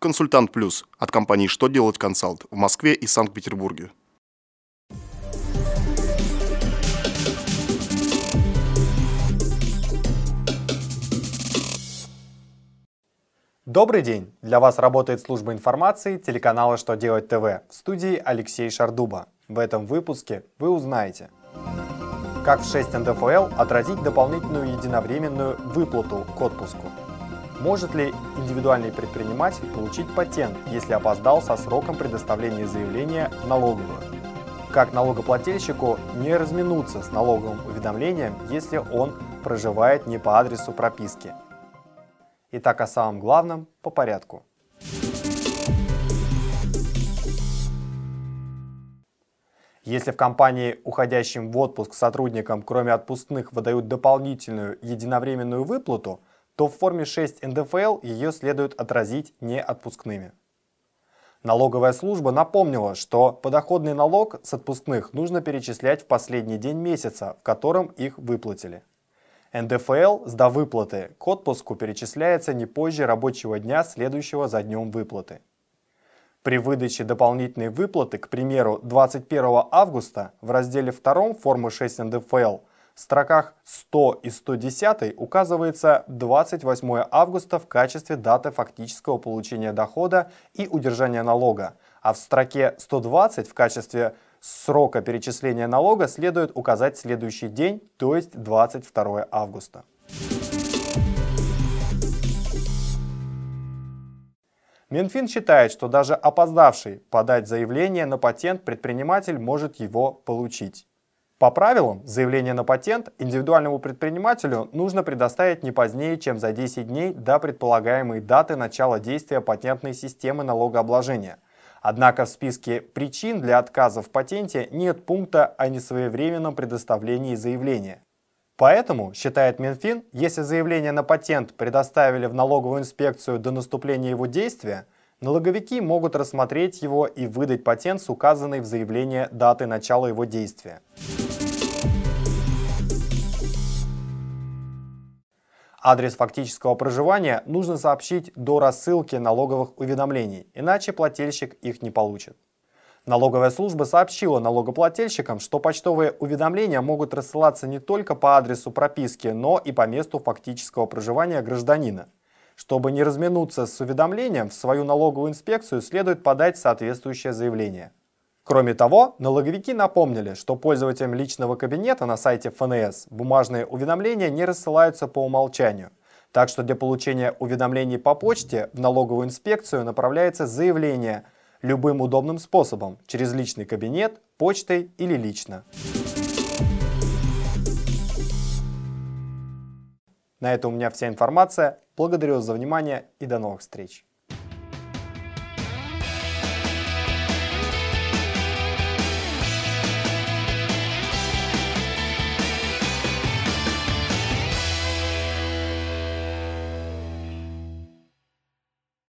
Консультант Плюс от компании «Что делать консалт» в Москве и Санкт-Петербурге. Добрый день! Для вас работает служба информации телеканала «Что делать ТВ» в студии Алексей Шардуба. В этом выпуске вы узнаете, как в 6 НДФЛ отразить дополнительную единовременную выплату к отпуску, может ли индивидуальный предприниматель получить патент, если опоздал со сроком предоставления заявления в налоговую, как налогоплательщику не разминуться с налоговым уведомлением, если он проживает не по адресу прописки – Итак, о самом главном по порядку. Если в компании, уходящим в отпуск сотрудникам, кроме отпускных, выдают дополнительную единовременную выплату, то в форме 6 НДФЛ ее следует отразить не отпускными. Налоговая служба напомнила, что подоходный налог с отпускных нужно перечислять в последний день месяца, в котором их выплатили. НДФЛ с довыплаты к отпуску перечисляется не позже рабочего дня, следующего за днем выплаты. При выдаче дополнительной выплаты, к примеру, 21 августа в разделе 2 формы 6 НДФЛ в строках 100 и 110 указывается 28 августа в качестве даты фактического получения дохода и удержания налога, а в строке 120 в качестве срока перечисления налога следует указать следующий день, то есть 22 августа. Минфин считает, что даже опоздавший подать заявление на патент предприниматель может его получить. По правилам, заявление на патент индивидуальному предпринимателю нужно предоставить не позднее, чем за 10 дней до предполагаемой даты начала действия патентной системы налогообложения – Однако в списке причин для отказа в патенте нет пункта о несвоевременном предоставлении заявления. Поэтому, считает Минфин, если заявление на патент предоставили в налоговую инспекцию до наступления его действия, налоговики могут рассмотреть его и выдать патент с указанной в заявлении даты начала его действия. Адрес фактического проживания нужно сообщить до рассылки налоговых уведомлений, иначе плательщик их не получит. Налоговая служба сообщила налогоплательщикам, что почтовые уведомления могут рассылаться не только по адресу прописки, но и по месту фактического проживания гражданина. Чтобы не разминуться с уведомлением, в свою налоговую инспекцию следует подать соответствующее заявление. Кроме того, налоговики напомнили, что пользователям личного кабинета на сайте ФНС бумажные уведомления не рассылаются по умолчанию. Так что для получения уведомлений по почте в налоговую инспекцию направляется заявление любым удобным способом через личный кабинет, почтой или лично. На этом у меня вся информация. Благодарю за внимание и до новых встреч.